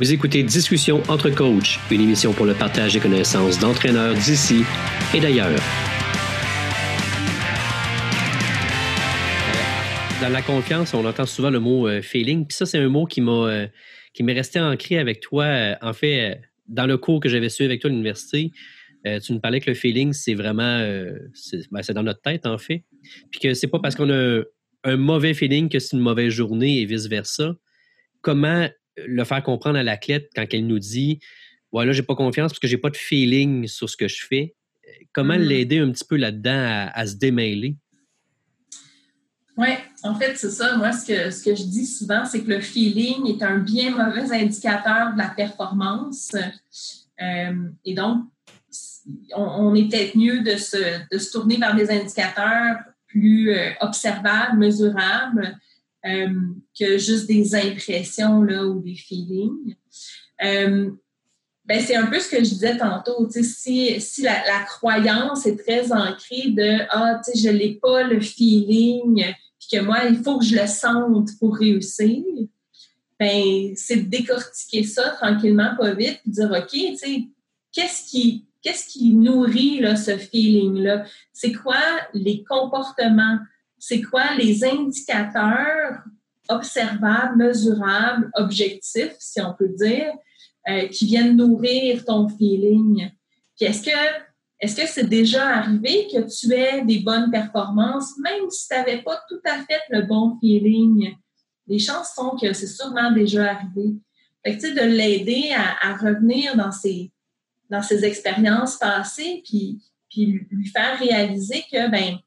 Vous écoutez Discussion entre coachs, une émission pour le partage des connaissances d'entraîneurs d'ici et d'ailleurs. Dans la confiance, on entend souvent le mot euh, feeling. Puis ça, c'est un mot qui m'a euh, qui m'est resté ancré avec toi. Euh, en fait, dans le cours que j'avais suivi avec toi à l'université, tu nous parlais que le feeling, c'est vraiment ben, c'est dans notre tête, en fait. Puis que c'est pas parce qu'on a un mauvais feeling que c'est une mauvaise journée et vice-versa. Comment le faire comprendre à l'athlète quand elle nous dit voilà, j'ai pas confiance parce que j'ai pas de feeling sur ce que je fais. Comment mm-hmm. l'aider un petit peu là-dedans à, se démêler? Oui, en fait, c'est ça. Moi, ce que, ce que je dis souvent, c'est que le feeling est un bien mauvais indicateur de la performance. Euh, et donc, on, est peut-être mieux de se, de se, tourner vers des indicateurs plus euh, observables, mesurables, euh, que juste des impressions là, ou des feelings. Euh, ben, c'est un peu ce que je disais tantôt. Si, si la, croyance est très ancrée de Ah, je n'ai pas le feeling, puis que moi, il faut que je le sente pour réussir, ben, c'est de décortiquer ça tranquillement, pas vite, puis dire OK, qu'est-ce qui, qu'est-ce qui nourrit là, ce feeling-là? C'est quoi les comportements? C'est quoi les indicateurs observables, mesurables, objectifs, si on peut dire, euh, qui viennent nourrir ton feeling? Puis est-ce que est-ce que c'est déjà arrivé que tu aies des bonnes performances, même si tu n'avais pas tout à fait le bon feeling? Les chances sont que c'est sûrement déjà arrivé. Fait que, de l'aider à, revenir dans ses, dans expériences passées, puis, puis lui faire réaliser que, ben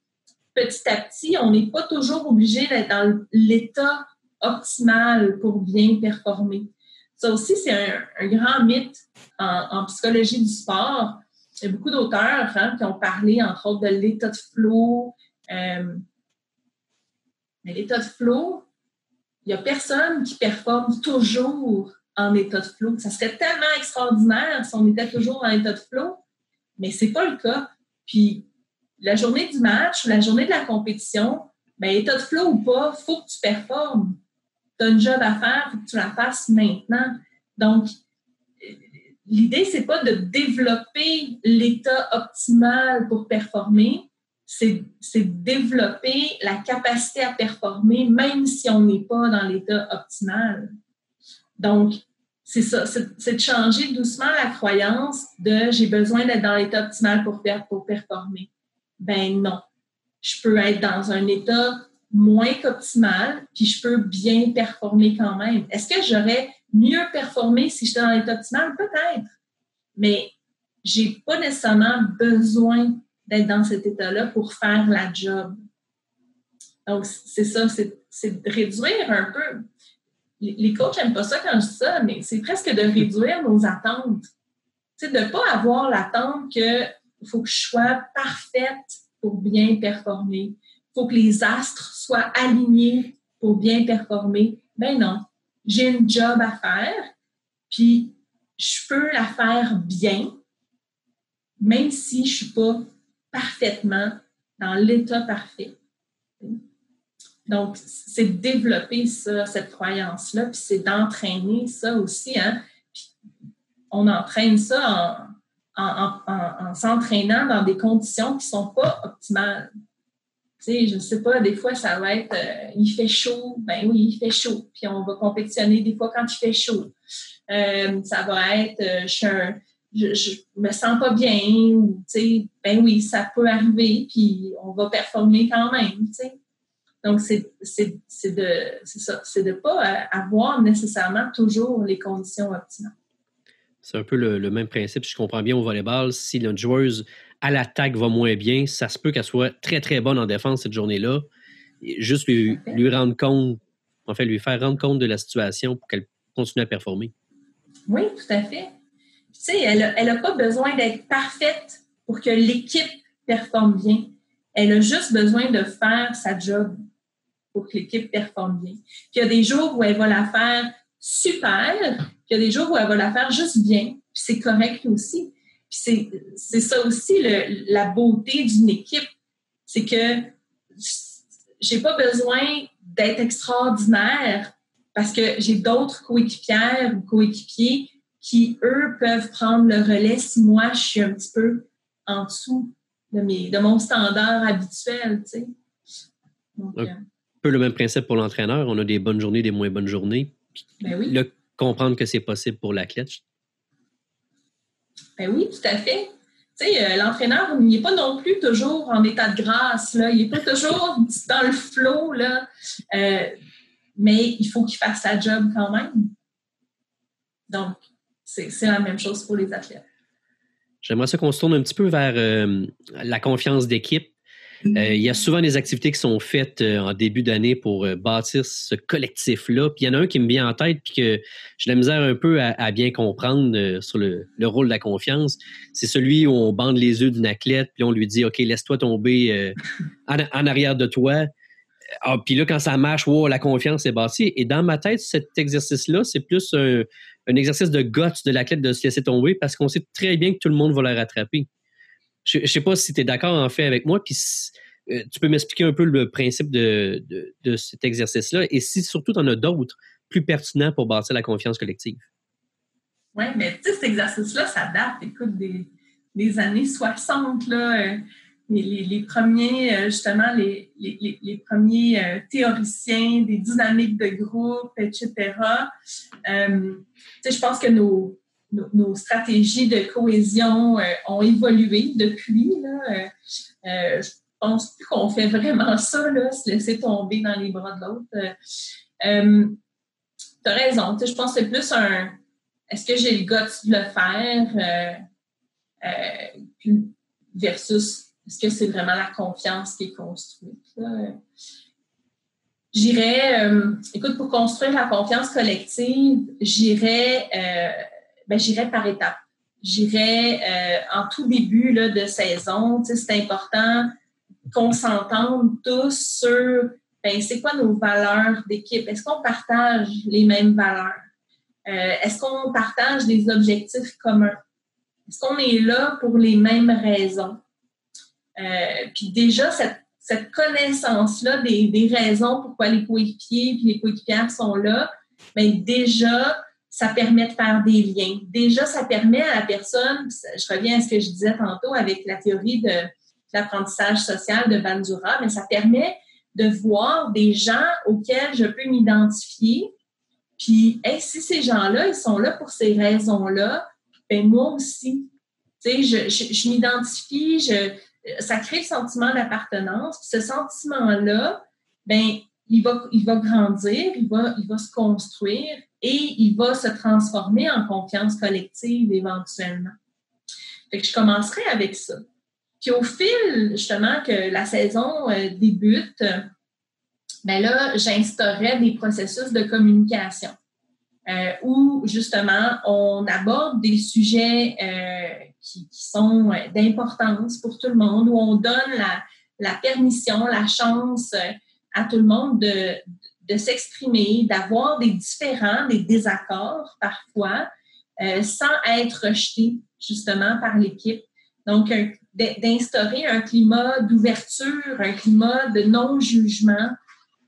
petit à petit, on n'est pas toujours obligé d'être dans l'état optimal pour bien performer. Ça aussi, c'est un, grand mythe en, psychologie du sport. Il y a beaucoup d'auteurs hein, qui ont parlé, entre autres, de l'état de flow. Euh, mais l'état de flow, il n'y a personne qui performe toujours en état de flow. Ça serait tellement extraordinaire si on était toujours en état de flow, mais ce n'est pas le cas. Puis la journée du match, la journée de la compétition, ben, état de flow ou pas, il faut que tu performes. Tu as un job à faire, il faut que tu la fasses maintenant. Donc, l'idée, c'est pas de développer l'état optimal pour performer, c'est développer la capacité à performer même si on n'est pas dans l'état optimal. Donc, c'est ça, c'est de changer doucement la croyance de j'ai besoin d'être dans l'état optimal pour, pour performer ben non. Je peux être dans un état moins qu'optimal, puis je peux bien performer quand même. Est-ce que j'aurais mieux performé si j'étais dans l'état optimal? Peut-être. Mais j'ai pas nécessairement besoin d'être dans cet état-là pour faire la job. Donc, c'est ça, c'est de réduire un peu. Les coachs n'aiment pas ça quand je dis ça, mais c'est presque de réduire nos attentes. C'est de ne pas avoir l'attente que il faut que je sois parfaite pour bien performer. Il faut que les astres soient alignés pour bien performer. Ben non, j'ai une job à faire, puis je peux la faire bien, même si je ne suis pas parfaitement dans l'état parfait. Donc, c'est de développer ça, cette croyance-là, puis c'est d'entraîner ça aussi. Hein? on entraîne ça en, en, s'entraînant dans des conditions qui ne sont pas optimales. Tu sais, je ne sais pas, des fois, ça va être euh, il fait chaud, ben oui, il fait chaud, puis on va compétitionner des fois quand il fait chaud. Euh, ça va être euh, je, je, me sens pas bien, ou tu sais, ben oui, ça peut arriver, puis on va performer quand même. Donc, c'est de, c'est pas avoir nécessairement toujours les conditions optimales. C'est un peu le, même principe, si je comprends bien, au volleyball. Si notre joueuse à l'attaque va moins bien, ça se peut qu'elle soit très, très bonne en défense cette journée-là. Juste lui, lui rendre compte, en fait, lui faire rendre compte de la situation pour qu'elle continue à performer. Oui, tout à fait. Tu sais, elle n'a pas besoin d'être parfaite pour que l'équipe performe bien. Elle a juste besoin de faire sa job pour que l'équipe performe bien. Puis il y a des jours où elle va la faire super, puis il y a des jours où elle va la faire juste bien, puis c'est correct aussi. Puis c'est ça aussi le, la beauté d'une équipe, c'est que j'ai pas besoin d'être extraordinaire parce que j'ai d'autres coéquipières ou coéquipiers qui, eux, peuvent prendre le relais si moi, je suis un petit peu en dessous de, mes, de mon standard habituel, tu sais. un euh, peu le même principe pour l'entraîneur. On a des bonnes journées, des moins bonnes journées. Ben oui. Comprendre que c'est possible pour l'athlète. Ben oui, tout à fait. Tu sais, euh, l'entraîneur, n'est pas non plus toujours en état de grâce, là. Il n'est pas toujours dans le flot, là. Euh, mais il faut qu'il fasse sa job quand même. Donc, c'est la même chose pour les athlètes. J'aimerais ça qu'on se tourne un petit peu vers euh, la confiance d'équipe. Euh, il y a souvent des activités qui sont faites euh, en début d'année pour bâtir ce collectif-là. Puis il y en a un qui me vient en tête, puis que j'ai la misère un peu à, bien comprendre sur le, rôle de la confiance. C'est celui où on bande les yeux d'une athlète, puis on lui dit OK, laisse-toi tomber en, arrière de toi. Ah, puis là, quand ça marche, la confiance est bâtie. Et dans ma tête, cet exercice-là, c'est plus un, exercice de guts de l'athlète de se laisser tomber parce qu'on sait très bien que tout le monde va la rattraper. Je ne sais pas si tu es d'accord en fait avec moi, puis euh, tu peux m'expliquer un peu le principe de, cet exercice-là et si surtout tu en as d'autres plus pertinents pour bâtir la confiance collective. Oui, mais tu sais, cet exercice-là, ça date, écoute, des, des années 60, là. Euh, les, premiers, euh, justement, les, les, premiers euh, théoriciens des dynamiques de groupe, etc. Je pense que nos, nos, stratégies de cohésion ont évolué depuis. Là. je pense plus qu'on fait vraiment ça, là, se laisser tomber dans les bras de l'autre. tu as raison. Je pense que c'est plus un est-ce que j'ai le goût de le faire versus est-ce que c'est vraiment la confiance qui est construite? J'irais, euh, écoute, pour construire la confiance collective, j'irais, euh, ben, j'irais par étapes. J'irais euh, en tout début là, de saison. C'est important qu'on s'entende tous sur ben, c'est quoi nos valeurs d'équipe? Est-ce qu'on partage les mêmes valeurs? Est-ce qu'on partage des objectifs communs? Est-ce qu'on est là pour les mêmes raisons? Euh, puis déjà, cette, cette connaissance-là des, des, raisons pourquoi les coéquipiers et les coéquipières sont là, bien déjà, ça permet de faire des liens. Déjà, ça permet à la personne, je reviens à ce que je disais tantôt avec la théorie de l'apprentissage social de Bandura, mais ça permet de voir des gens auxquels je peux m'identifier. Puis, si ces gens-là, ils sont là pour ces raisons-là, ben moi aussi. Tu sais, je, je, m'identifie, je, ça crée le sentiment d'appartenance. Ce sentiment-là, ben, il va, il va grandir, il va, il va se construire et il va se transformer en confiance collective éventuellement. Fait je commencerai avec ça. Puis au fil, justement, que la saison euh, débute, ben là, j'instaurais des processus de communication euh, où, justement, on aborde des sujets euh, qui, sont euh, d'importance pour tout le monde, où on donne la, la permission, la chance à tout le monde de, de s'exprimer, d'avoir des différends, des désaccords parfois, euh, sans être rejeté justement par l'équipe. Donc, d'instaurer un climat d'ouverture, un climat de non-jugement,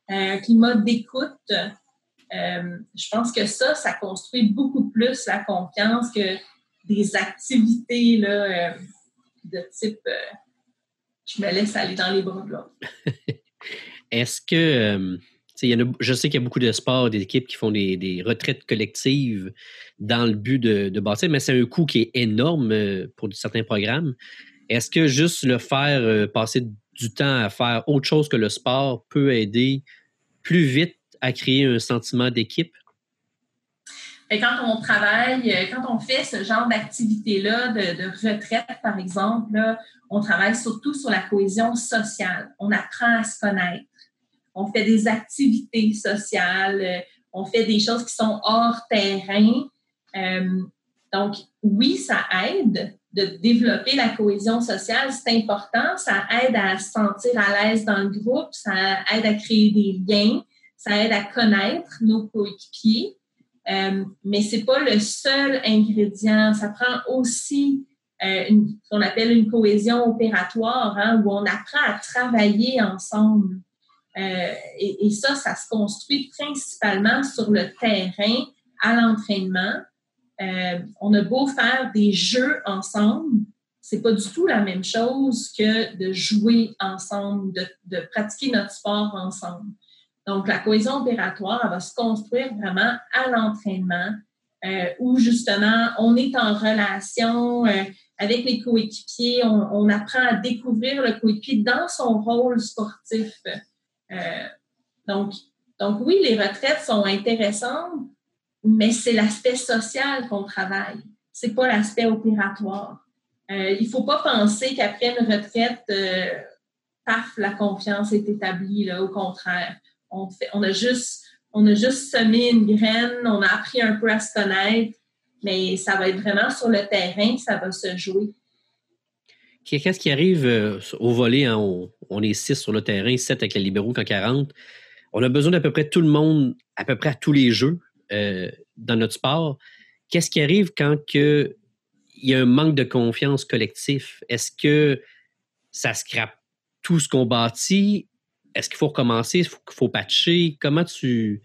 un climat d'écoute. Euh, je pense que ça, ça construit beaucoup plus la confiance que des activités là, euh, de type euh, je me laisse aller dans les bras de l'autre. Est-ce que euh, je sais qu'il y a beaucoup de sports, des équipes qui font des, retraites collectives dans le but de, bâtir, mais c'est un coût qui est énorme pour certains programmes. Est-ce que juste le faire passer du temps à faire autre chose que le sport peut aider plus vite à créer un sentiment d'équipe? Et quand on travaille, euh, quand on fait ce genre d'activité-là, de, retraite, par exemple, on travaille surtout sur la cohésion sociale. On apprend à se connaître. On fait des activités sociales. Euh, on fait des choses qui sont hors terrain. Euh, donc, oui, ça aide de développer la cohésion sociale. C'est important. Ça aide à se sentir à l'aise dans le groupe. Ça aide à créer des liens. Ça aide à connaître nos coéquipiers. Euh, mais c'est pas le seul ingrédient. Ça prend aussi euh, ce qu'on appelle une cohésion opératoire, hein, où on apprend à travailler ensemble. Et, ça, ça se construit principalement sur le terrain, à l'entraînement. on a beau faire des jeux ensemble, c'est pas du tout la même chose que de jouer ensemble, de, pratiquer notre sport ensemble. Donc, la cohésion opératoire, elle va se construire vraiment à l'entraînement, euh, où justement, on est en relation euh, avec les coéquipiers, on, apprend à découvrir le coéquipier dans son rôle sportif. Euh, donc, donc, oui, les retraites sont intéressantes, mais c'est l'aspect social qu'on travaille. C'est pas l'aspect opératoire. Euh, il ne faut pas penser qu'après une retraite, euh, paf, la confiance est établie. Au contraire, on, a juste, on a juste semé une graine, on a appris un peu à se connaître, mais ça va être vraiment sur le terrain que ça va se jouer. Qu'est-ce qui arrive euh, au volet? Hein? On, est six sur le terrain, sept avec les libéraux quand 40. On a besoin d'à peu près tout le monde, à peu près à tous les jeux dans notre sport. Qu'est-ce qui arrive quand que il y a un manque de confiance collectif? Est-ce que ça scrape tout ce qu'on bâtit? Est-ce qu'il faut recommencer? Est-ce qu'il faut patcher? Comment tu.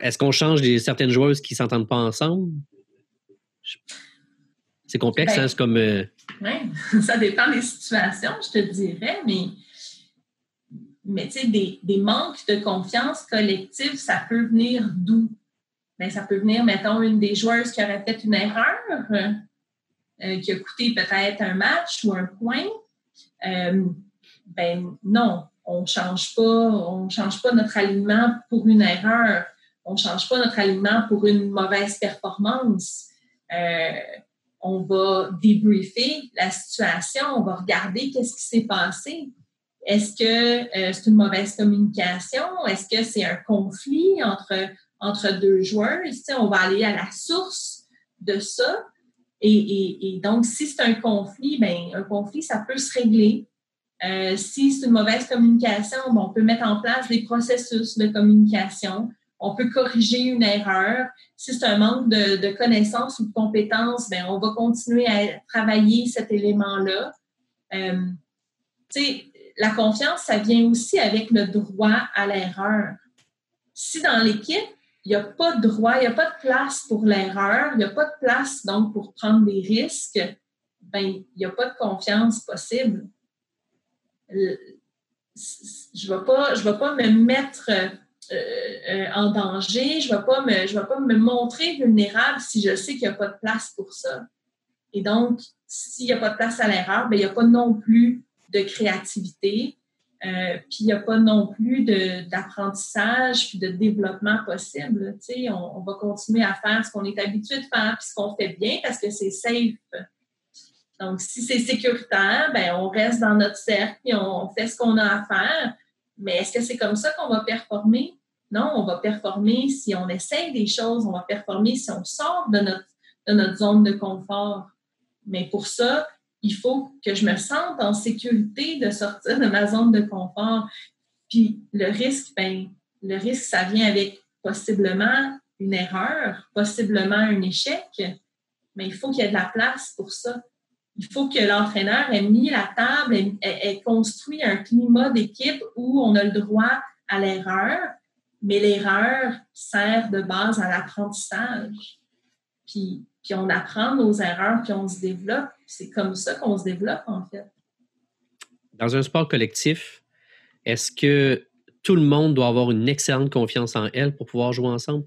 Est-ce qu'on change des, certaines joueuses qui ne s'entendent pas ensemble? C'est complexe, hein? Ben, C'est comme. Euh, oui, ça dépend des situations, je te dirais, mais. Mais tu sais, des, des, manques de confiance collective, ça peut venir d'où? Bien, ça peut venir, mettons, une des joueuses qui aurait fait une erreur, euh, qui a coûté peut-être un match ou un point, euh, ben non, on change pas, on change pas notre alignement pour une erreur, on change pas notre alignement pour une mauvaise performance. Euh, on va débriefer la situation, on va regarder qu'est-ce qui s'est passé. Est-ce que c'est une mauvaise communication? Est-ce que c'est un conflit entre, entre deux joueurs? on va aller à la source de ça. Et, donc, si c'est un conflit, ben, un conflit, ça peut se régler. Euh, si c'est une mauvaise communication, ben, on peut mettre en place des processus de communication. On peut corriger une erreur. Si c'est un manque de, connaissances ou de compétences, ben, on va continuer à travailler cet élément-là. Euh, la confiance, ça vient aussi avec le droit à l'erreur. Si dans l'équipe, il n'y a pas de droit, il n'y a pas de place pour l'erreur, il n'y a pas de place donc pour prendre des risques, ben, il n'y a pas de confiance possible. Je ne vais pas me mettre euh, euh, en danger, je ne vais, pas me, montrer vulnérable si je sais qu'il n'y a pas de place pour ça. Et donc, s'il n'y a pas de place à l'erreur, ben, il n'y a pas non plus de créativité, euh, puis il n'y a pas non plus d'apprentissage puis de développement possible. On, on va continuer à faire ce qu'on est habitué de faire puis ce qu'on fait bien parce que c'est safe. Donc, si c'est sécuritaire, ben, on reste dans notre cercle et on fait ce qu'on a à faire. Mais est-ce que c'est comme ça qu'on va performer? Non, on va performer si on essaye des choses, on va performer si on sort de notre, de notre zone de confort. Mais pour ça, il faut que je me sente en sécurité de sortir de ma zone de confort. Puis le risque, ben, le risque, ça vient avec possiblement une erreur, possiblement un échec, mais il faut qu'il y ait de la place pour ça. Il faut que l'entraîneur ait mis la table, ait, ait construit un climat d'équipe où on a le droit à l'erreur, mais l'erreur sert de base à l'apprentissage. Puis puis on apprend nos erreurs, puis on se développe. C'est comme ça qu'on se développe, en fait. Dans un sport collectif, est-ce que tout le monde doit avoir une excellente confiance en elle pour pouvoir jouer ensemble?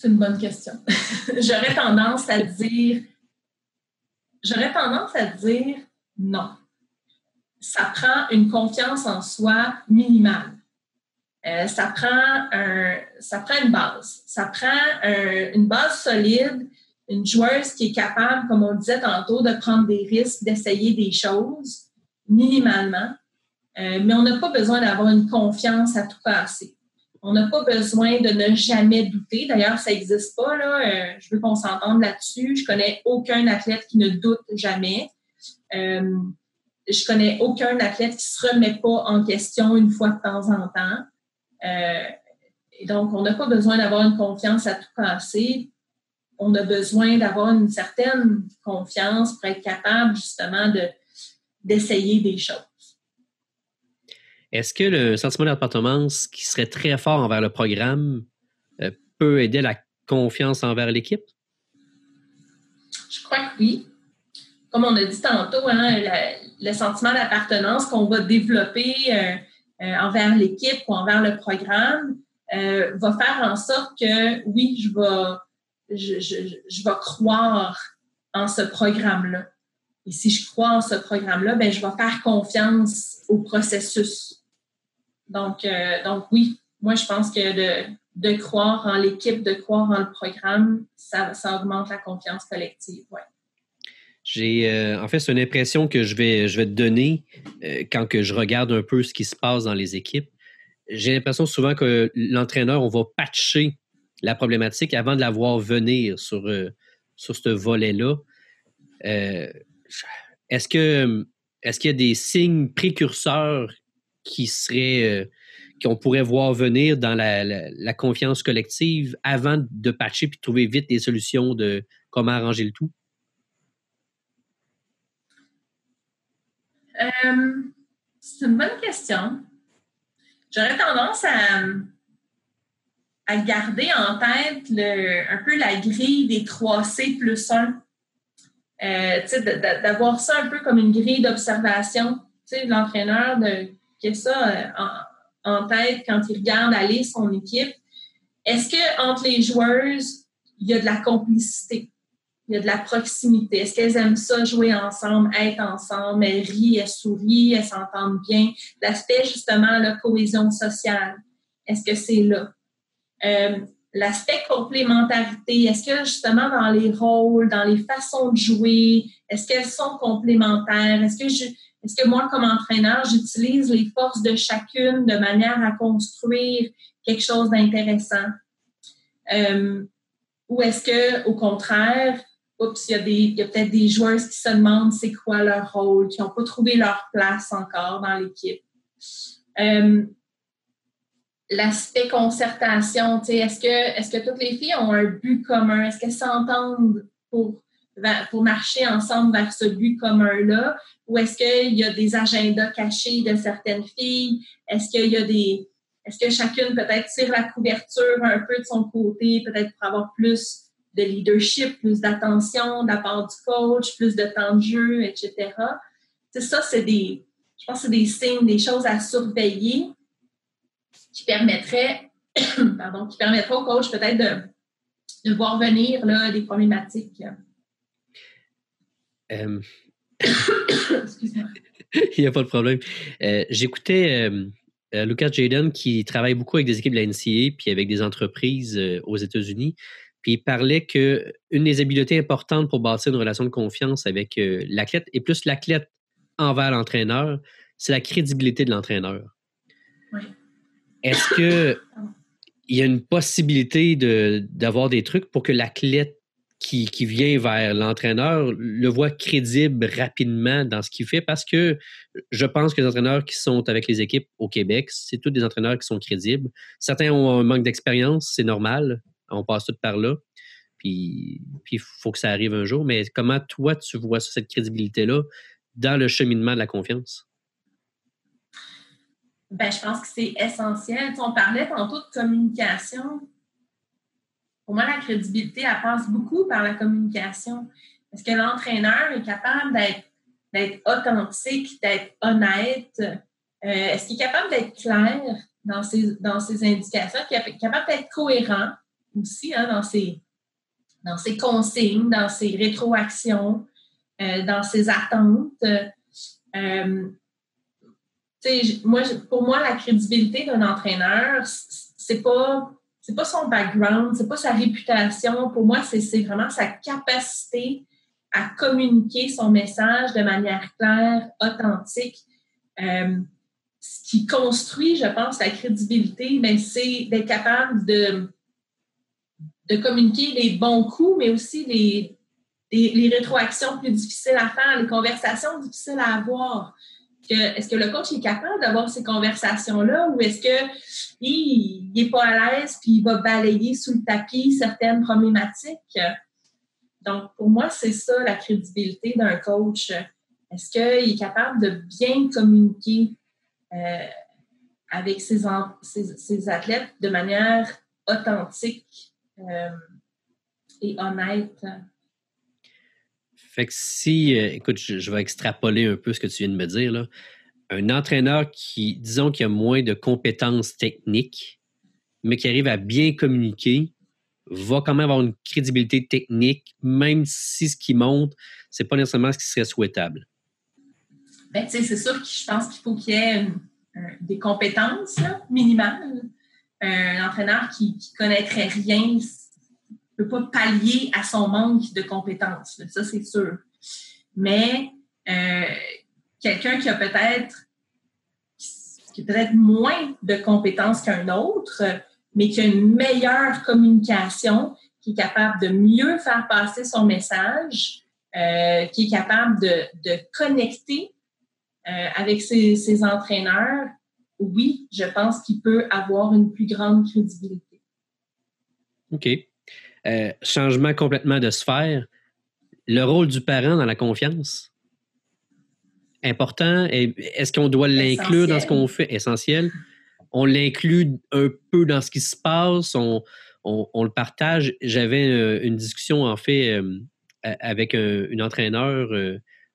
C'est une bonne question. J'aurais tendance à dire non. Ça prend une confiance en soi minimale. Euh, ça, prend une base. Ça prend une base solide, une joueuse qui est capable, comme on le disait tantôt, de prendre des risques, d'essayer des choses minimalement. Euh, mais on n'a pas besoin d'avoir une confiance à tout passer. On n'a pas besoin de ne jamais douter. D'ailleurs, ça n'existe pas. Là. Euh, je veux qu'on s'entende là-dessus. Je connais aucun athlète qui ne doute jamais. je connais aucun athlète qui ne se remet pas en question une fois de temps en temps. Euh, et donc, on n'a pas besoin d'avoir une confiance à tout passer. On a besoin d'avoir une certaine confiance pour être capable justement de, d'essayer des choses. Est-ce que le sentiment d'appartenance qui serait très fort envers le programme euh, peut aider la confiance envers l'équipe? Je crois que oui. Comme on a dit tantôt, hein, le sentiment d'appartenance qu'on va développer euh, euh, envers l'équipe ou envers le programme va faire en sorte que oui, je vais, croire en ce programme-là. Et si je crois en ce programme-là, ben, je vais faire confiance au processus. Donc, euh, donc oui, moi, je pense que de, de croire en l'équipe, de croire en le programme, ça, augmente la confiance collective. Ouais. J'ai, euh, en fait, c'est une impression que je vais, je vais te donner euh, quand que je regarde un peu ce qui se passe dans les équipes. J'ai l'impression souvent que l'entraîneur, on va patcher la problématique avant de la voir venir sur, sur ce volet-là. Est-ce que est-ce qu'il y a des signes précurseurs qui seraient euh, qu'on pourrait voir venir dans la, confiance collective avant de patcher puis trouver vite des solutions de comment arranger le tout? Euh, c'est une bonne question. J'aurais tendance à, à garder en tête le, un peu la grille des 3C plus 1 euh, d'avoir ça un peu comme une grille d'observation, l'entraîneur de qui a ça euh, en, tête quand il regarde aller son équipe. Est-ce que entre les joueuses, il y a de la complicité, il y a de la proximité? Est-ce qu'elles aiment ça jouer ensemble, être ensemble, elles rient, elles sourient, elles s'entendent bien? L'aspect justement la cohésion sociale, est-ce que c'est là? Euh, l'aspect complémentarité, est-ce que justement dans les rôles, dans les façons de jouer, est-ce qu'elles sont complémentaires? Est-ce que je, est-ce que moi, comme entraîneur, j'utilise les forces de chacune de manière à construire quelque chose d'intéressant? Euh, ou est-ce que, au contraire, oups, il y a, peut-être des joueurs qui se demandent c'est quoi leur rôle, qui n'ont pas trouvé leur place encore dans l'équipe? Euh, l'aspect concertation, est que toutes les filles ont un but commun? Est-ce qu'elles s'entendent pour, pour marcher ensemble vers ce but commun-là? Ou est-ce qu'il y a des agendas cachés de certaines filles? Est-ce qu'il y a des. Est-ce que chacune peut-être tire la couverture un peu de son côté, peut-être pour avoir plus de leadership, plus d'attention de la part du coach, plus de temps de jeu, etc. C'est ça, c'est des. Je pense c'est des signes, des choses à surveiller qui permettrait, pardon, qui permettrait au coach peut-être de, voir venir là, des problématiques. Euh, Excuse-moi. Il n'y a pas de problème. Euh, j'écoutais euh, Lucas Jaden qui travaille beaucoup avec des équipes de la NCA puis avec des entreprises aux États-Unis. Puis il parlait qu'une des habiletés importantes pour bâtir une relation de confiance avec l'athlète, et plus l'athlète envers l'entraîneur, c'est la crédibilité de l'entraîneur. Oui. Est-ce que il y a une possibilité d'avoir des trucs pour que l'athlète qui, vient vers l'entraîneur le voit crédible rapidement dans ce qu'il fait? Parce que je pense que les entraîneurs qui sont avec les équipes au Québec, c'est tous des entraîneurs qui sont crédibles. Certains ont un manque d'expérience, c'est normal. On passe tout par là. Puis il faut que ça arrive un jour. Mais comment toi, tu vois cette crédibilité-là dans le cheminement de la confiance? Ben, je pense que c'est essentiel. on parlait tantôt de communication. Pour moi, la crédibilité, elle passe beaucoup par la communication. Est-ce que l'entraîneur est capable d'être authentique, d'être honnête? Euh, est-ce qu'il est capable d'être clair dans ses, indications? Est-ce qu'il est capable d'être cohérent aussi hein, dans, ses, dans ses consignes, dans ses rétroactions, euh, dans ses attentes? Euh, moi, pour moi, la crédibilité d'un entraîneur, c'est pas c'est pas son background, c'est pas sa réputation. Pour moi, c'est vraiment sa capacité à communiquer son message de manière claire, authentique. Euh, ce qui construit, je pense, la crédibilité, ben, c'est d'être capable de, de communiquer les bons coups, mais aussi les, les rétroactions plus difficiles à faire, les conversations difficiles à avoir est-ce que le coach est capable d'avoir ces conversations-là ou est-ce qu'il n'est pas à l'aise puis il va balayer sous le tapis certaines problématiques? Donc, pour moi, c'est ça la crédibilité d'un coach. Est-ce qu'il est capable de bien communiquer euh, avec ses, athlètes de manière authentique euh, et honnête? Fait que si, euh, écoute, je, vais extrapoler un peu ce que tu viens de me dire. Un entraîneur qui, disons, qui a moins de compétences techniques, mais qui arrive à bien communiquer, va quand même avoir une crédibilité technique, même si ce qui montre, c'est pas nécessairement ce qui serait souhaitable. Ben, c'est sûr que je pense qu'il faut qu'il y ait des compétences minimales. Un entraîneur qui ne connaîtrait rien ne peut pas pallier à son manque de compétences. Ça, c'est sûr. Mais euh, quelqu'un qui a peut-être qui moins de compétences qu'un autre, mais qui a une meilleure communication, qui est capable de mieux faire passer son message, euh, qui est capable de, de connecter euh, avec ses, entraîneurs, oui, je pense qu'il peut avoir une plus grande crédibilité. OK. Euh, changement complètement de sphère. Le rôle du parent dans la confiance. Important. Est-ce qu'on doit l'inclure dans ce qu'on fait? Essentiel. On l'inclut un peu dans ce qui se passe. On, le partage. J'avais euh, une discussion, en fait, avec une entraîneur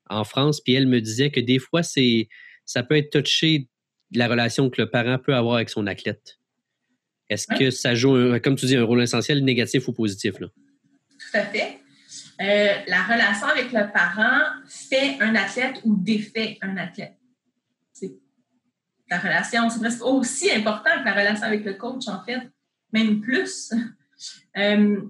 en France, puis elle me disait que des fois, c'est ça peut être touché la relation que le parent peut avoir avec son athlète. Est-ce que ça joue, comme tu dis, un rôle essentiel, négatif ou positif? Là? Tout à fait. Euh, la relation avec le parent fait un athlète ou défait un athlète. La relation, c'est presque aussi important que la relation avec le coach, en fait, même plus. Euh,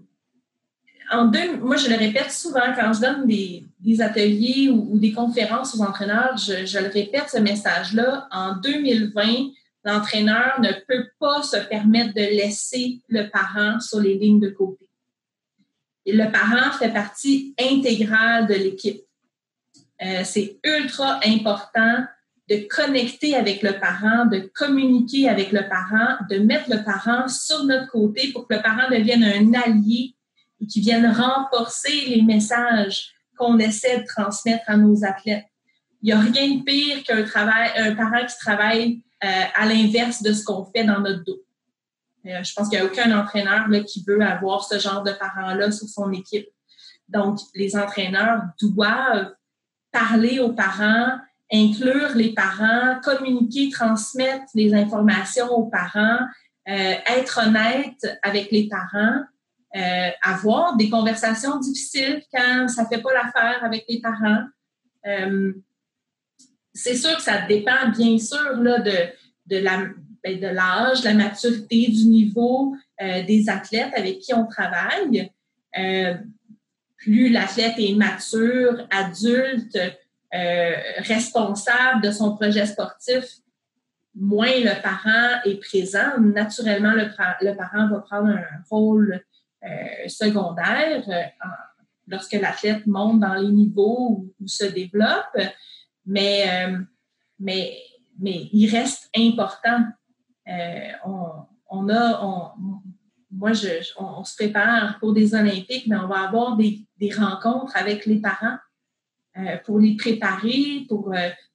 en deux, moi, je le répète souvent quand je donne des, ateliers ou, des conférences aux entraîneurs, je, le répète ce message-là. En 2020, l'entraîneur ne peut pas se permettre de laisser le parent sur les lignes de côté. Et le parent fait partie intégrale de l'équipe. Euh, c'est ultra important de connecter avec le parent, de communiquer avec le parent, de mettre le parent sur notre côté pour que le parent devienne un allié qui viennent renforcer les messages qu'on essaie de transmettre à nos athlètes. Il n'y a rien de pire qu'un parent qui travaille à l'inverse de ce qu'on fait dans notre dos. Euh, je pense qu'il n'y a aucun entraîneur qui veut avoir ce genre de parent-là sur son équipe. Donc, les entraîneurs doivent parler aux parents, inclure les parents, communiquer, transmettre les informations aux parents, euh, être honnête avec les parents euh, avoir des conversations difficiles quand ça ne fait pas l'affaire avec les parents. Euh, c'est sûr que ça dépend, bien sûr, ben, de l'âge, de la maturité, du niveau euh, des athlètes avec qui on travaille. plus l'athlète est mature, adulte, responsable de son projet sportif, moins le parent est présent. Naturellement, le, parent va prendre un rôle euh, secondaire euh, lorsque l'athlète monte dans les niveaux ou, se développe, mais, euh, mais, mais il reste important. on, a, moi, je, on, se prépare pour des Olympiques, mais on va avoir des, des rencontres avec les parents pour les préparer, pour,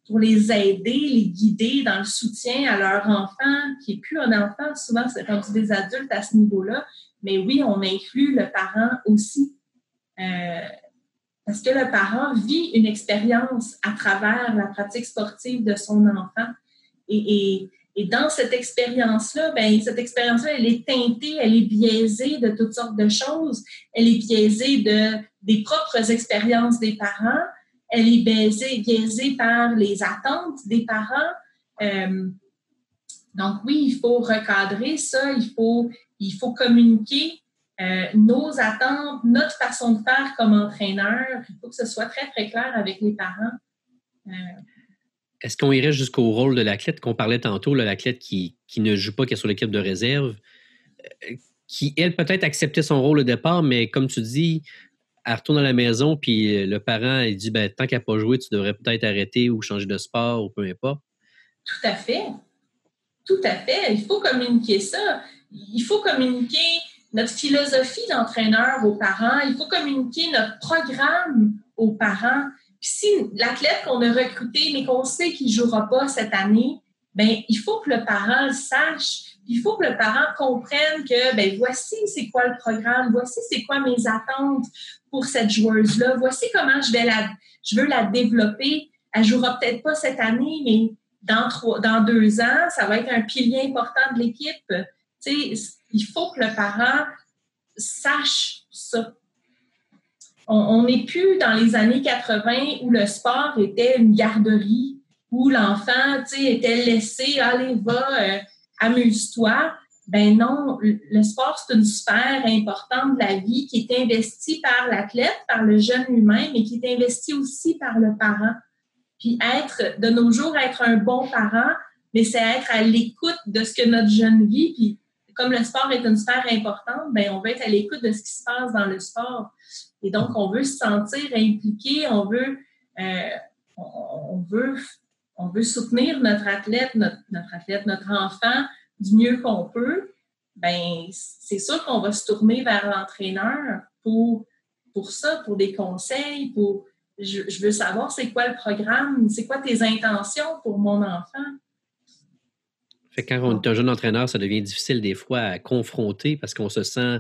pour les aider, les guider dans le soutien à leur enfant, qui n'est plus un enfant, souvent c'est rendu des adultes à ce niveau-là, mais oui, on inclut le parent aussi. Euh, parce que le parent vit une expérience à travers la pratique sportive de son enfant. Et, dans cette expérience-là, ben, cette expérience-là, elle est teintée, elle est biaisée de toutes sortes de choses. Elle est biaisée de, des propres expériences des parents. Elle est biaisée, biaisée par les attentes des parents. Euh, donc oui, il faut recadrer ça, il faut il faut communiquer euh, nos attentes, notre façon de faire comme entraîneur. Il faut que ce soit très, très clair avec les parents. Euh, Est-ce qu'on irait jusqu'au rôle de l'athlète qu'on parlait tantôt, l'athlète qui, qui, ne joue pas, qui est sur l'équipe de réserve, euh, qui, elle, peut-être acceptait son rôle au départ, mais comme tu dis, elle retourne à la maison, puis le parent, il dit ben, tant qu'elle n'a pas joué, tu devrais peut-être arrêter ou changer de sport ou peu importe. Tout à fait. Tout à fait. Il faut communiquer ça il faut communiquer notre philosophie d'entraîneur aux parents, il faut communiquer notre programme aux parents. Puis si l'athlète qu'on a recruté, mais qu'on sait qu'il ne jouera pas cette année, ben il faut que le parent le sache. Il faut que le parent comprenne que ben voici c'est quoi le programme, voici c'est quoi mes attentes pour cette joueuse-là, voici comment je vais la, je veux la développer. Elle jouera peut-être pas cette année, mais dans trois, dans deux ans, ça va être un pilier important de l'équipe. Il faut que le parent sache ça. On n'est plus dans les années 80 où le sport était une garderie, où l'enfant était laissé, allez, va, euh, amuse-toi. Ben non, le sport, c'est une sphère importante de la vie qui est investie par l'athlète, par le jeune humain, mais qui est investie aussi par le parent. Puis être, de nos jours, être un bon parent, mais c'est être à l'écoute de ce que notre jeune vit, puis comme le sport est une sphère importante, ben on veut être à l'écoute de ce qui se passe dans le sport. Et donc, on veut se sentir impliqué, on veut, euh, on, veut, soutenir notre athlète, notre, athlète, notre enfant du mieux qu'on peut. Ben, c'est sûr qu'on va se tourner vers l'entraîneur pour, ça, pour des conseils, pour je veux savoir c'est quoi le programme, c'est quoi tes intentions pour mon enfant quand on est un jeune entraîneur, ça devient difficile des fois à confronter parce qu'on se sent,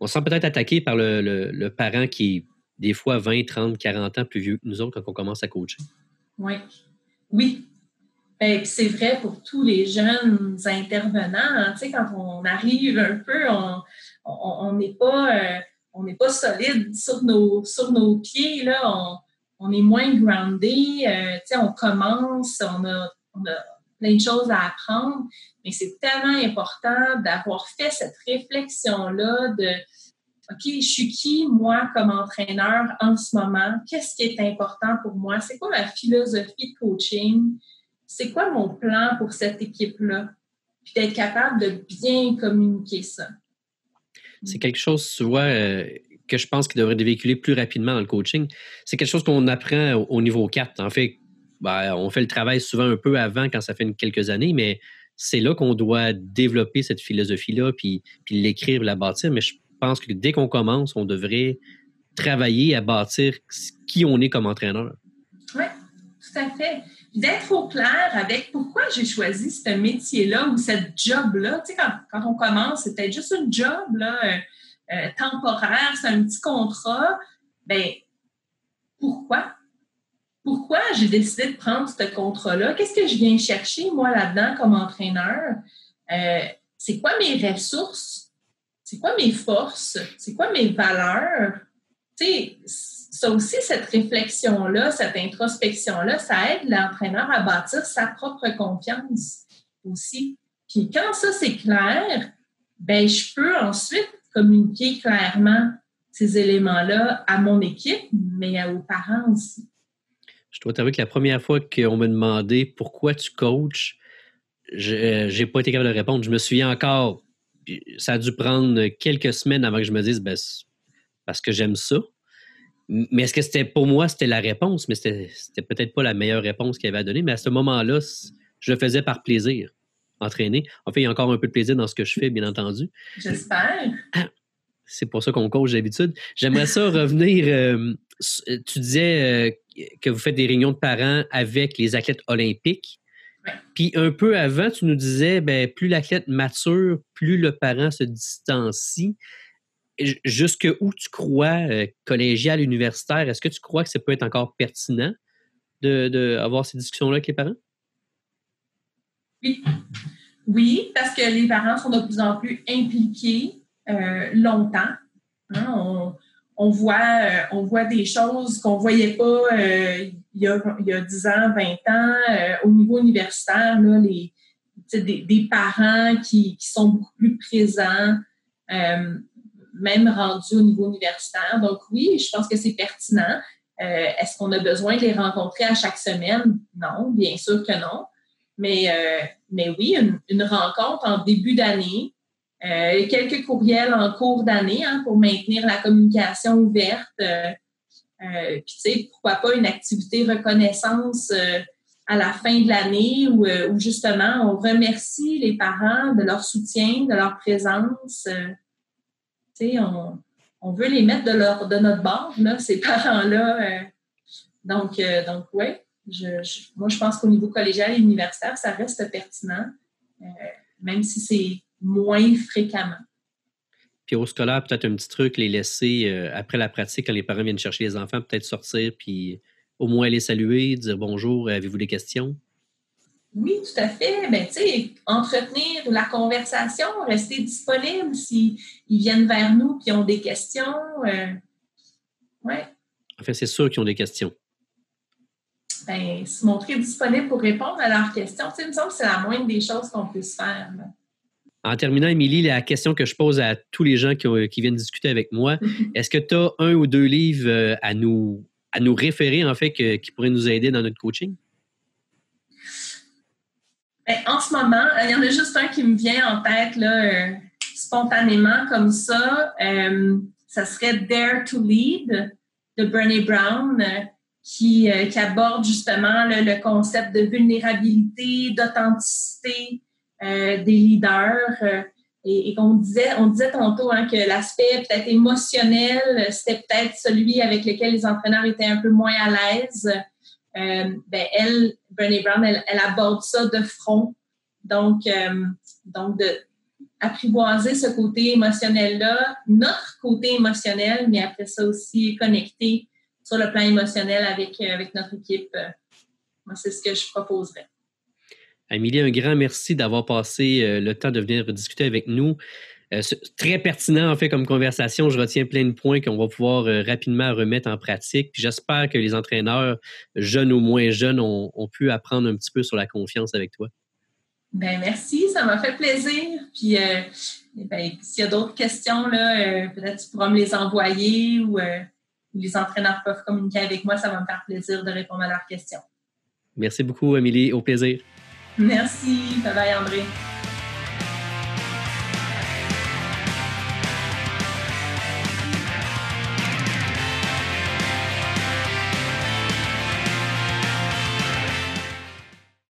on sent peut-être attaqué par le, parent qui est des fois 20, 30, 40 ans plus vieux que nous autres quand on commence à coacher. Oui. Oui. Ben, c'est vrai pour tous les jeunes intervenants. Hein. Tu sais, quand on arrive un peu, on n'est pas, euh, on n'est pas solide sur nos, sur nos pieds. Là. On, est moins groundé. Euh, tu sais, on commence, on a plein de choses à apprendre, mais c'est tellement important d'avoir fait cette réflexion-là de OK, je suis qui, moi, comme entraîneur en ce moment? Qu'est-ce qui est important pour moi? C'est quoi ma philosophie de coaching? C'est quoi mon plan pour cette équipe-là? Puis d'être capable de bien communiquer ça. C'est quelque chose, tu vois, euh, que je pense qu'il devrait véhiculer plus rapidement dans le coaching. C'est quelque chose qu'on apprend au, niveau 4. En fait, ben, on fait le travail souvent un peu avant quand ça fait quelques années, mais c'est là qu'on doit développer cette philosophie-là, puis, puis l'écrire, la bâtir. Mais je pense que dès qu'on commence, on devrait travailler à bâtir qui on est comme entraîneur. Oui, tout à fait. D'être au clair avec pourquoi j'ai choisi ce métier-là ou cette job-là. Tu sais, quand, on commence, c'était juste un job euh, euh, temporaire, c'est un petit contrat. Bien, pourquoi? Pourquoi j'ai décidé de prendre ce contrat-là? Qu'est-ce que je viens chercher, moi, là-dedans, comme entraîneur? Euh, c'est quoi mes ressources? C'est quoi mes forces? C'est quoi mes valeurs? Tu sais, ça aussi, cette réflexion-là, cette introspection-là, ça aide l'entraîneur à bâtir sa propre confiance aussi. Puis quand ça, c'est clair, ben je peux ensuite communiquer clairement ces éléments-là à mon équipe, mais aux parents aussi. Je dois t'avouer que la première fois qu'on me demandait pourquoi tu coaches, je n'ai pas été capable de répondre. Je me souviens encore, ça a dû prendre quelques semaines avant que je me dise ben, parce que j'aime ça. Mais est-ce que c'était pour moi, c'était la réponse, mais c'était peut-être pas la meilleure réponse qu'il avait à donner. Mais à ce moment-là, je le faisais par plaisir, entraîner. En fait, il y a encore un peu de plaisir dans ce que je fais, bien entendu. J'espère. C'est pour ça qu'on coach d'habitude. J'aimerais ça revenir. Euh, tu disais euh, que vous faites des réunions de parents avec les athlètes olympiques. Puis un peu avant, tu nous disais, ben, plus l'athlète mature, plus le parent se distancie. Jusque où tu crois, euh, collégial, universitaire, est-ce que tu crois que ça peut être encore pertinent d'avoir de, ces discussions-là avec les parents? Oui. Oui, parce que les parents sont de plus en plus impliqués euh, longtemps. Hein. On, euh, on voit des choses qu'on ne voyait pas euh, il, y a, il, y a, 10 ans, 20 ans. au niveau universitaire, là, les, des, parents qui, sont beaucoup plus présents, même rendus au niveau universitaire. Donc oui, je pense que c'est pertinent. Est-ce qu'on a besoin de les rencontrer à chaque semaine? Non, bien sûr que non. Mais, oui, une rencontre en début d'année, euh, quelques courriels en cours d'année hein, pour maintenir la communication ouverte. Euh, euh, puis, tu sais, pourquoi pas une activité reconnaissance à la fin de l'année où, justement on remercie les parents de leur soutien, de leur présence. tu sais, on, on, veut les mettre de, leur, de notre bord, là, ces parents-là. Donc, donc oui, moi, je pense qu'au niveau collégial et universitaire, ça reste pertinent, même si c'est moins fréquemment. Puis au scolaire, peut-être un petit truc, les laisser après la pratique, quand les parents viennent chercher les enfants, peut-être sortir, puis au moins les saluer, dire bonjour, avez-vous des questions? Oui, tout à fait. Ben, tu sais, entretenir la conversation, rester disponible s'ils viennent vers nous et ont des questions. Euh, ouais. En fait, c'est sûr qu'ils ont des questions. Ben, se montrer disponible pour répondre à leurs questions, tu sais, il me semble que c'est la moindre des choses qu'on puisse faire. En terminant, Émilie, la question que je pose à tous les gens qui, viennent discuter avec moi, est-ce que tu as un ou deux livres euh, à nous, à nous référer, en fait, qui pourraient nous aider dans notre coaching? Ben, en ce moment, euh, il y en a juste un qui me vient en tête là, euh, spontanément comme ça. Euh, ça serait Dare to Lead de Brené Brown qui, qui, aborde justement le concept de vulnérabilité, d'authenticité des leaders. et, qu'on disait, on disait tantôt hein, que l'aspect peut-être émotionnel, c'était peut-être celui avec lequel les entraîneurs étaient un peu moins à l'aise. Euh, ben elle, Brené Brown, elle, aborde ça de front. Donc, euh, donc de apprivoiser ce côté émotionnel-là, notre côté émotionnel, mais après ça aussi connecter sur le plan émotionnel avec, euh, avec notre équipe. Moi, c'est ce que je proposerais. Amélie, un grand merci d'avoir passé le temps de venir discuter avec nous. Euh, très pertinent, en fait, comme conversation. Je retiens plein de points qu'on va pouvoir euh, rapidement remettre en pratique. Puis j'espère que les entraîneurs, jeunes ou moins jeunes, ont, pu apprendre un petit peu sur la confiance avec toi. Ben merci, ça m'a fait plaisir. Puis euh, eh ben, s'il y a d'autres questions, là, peut-être tu pourras me les envoyer ou les entraîneurs peuvent communiquer avec moi. Ça va me faire plaisir de répondre à leurs questions. Merci beaucoup, Amélie. Au plaisir. Merci. Bye bye, André.